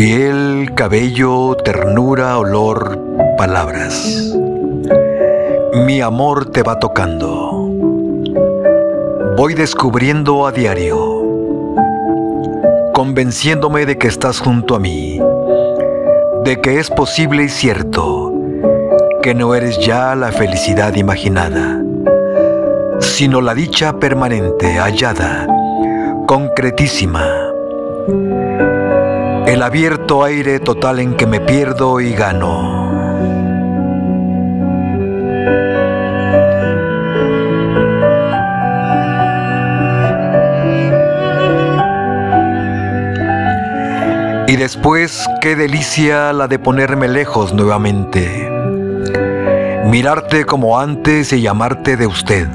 Piel, cabello, ternura, olor, palabras. Mi amor te va tocando. Voy descubriendo a diario, convenciéndome de que estás junto a mí, de que es posible y cierto que no eres ya la felicidad imaginada, sino la dicha permanente, hallada, concretísima. El abierto aire total en que me pierdo y gano. Y después, qué delicia la de ponerme lejos nuevamente. Mirarte como antes y llamarte de usted.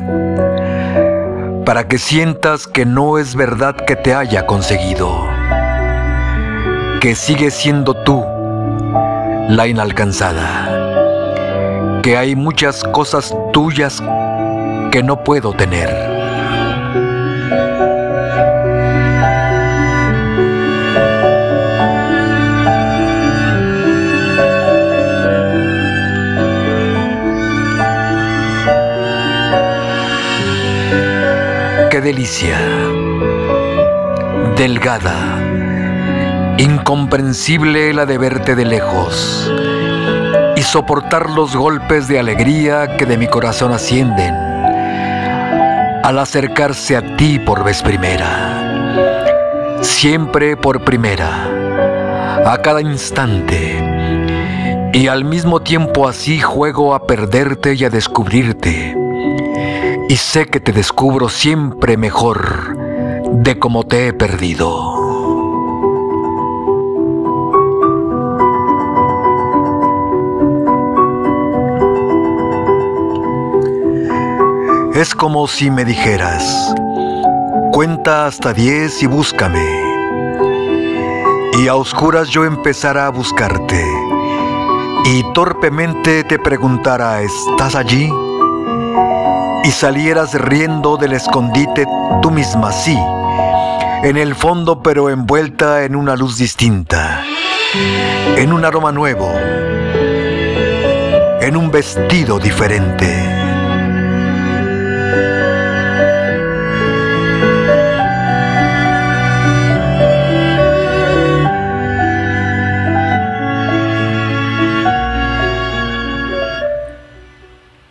Para que sientas que no es verdad que te haya conseguido. Que sigues siendo tú, la inalcanzada. Que hay muchas cosas tuyas que no puedo tener qué delicia. Delgada, incomprensible la de verte de lejos y soportar los golpes de alegría que de mi corazón ascienden al acercarse a ti por vez primera, siempre por primera, a cada instante, y al mismo tiempo así juego a perderte y a descubrirte y sé que te descubro siempre mejor de cómo te he perdido. Es como si me dijeras, cuenta hasta diez y búscame. Y a oscuras yo empezara a buscarte. Y torpemente te preguntara, ¿estás allí? y salieras riendo del escondite tú misma, sí, en el fondo pero envuelta en una luz distinta, en un aroma nuevo, en un vestido diferente.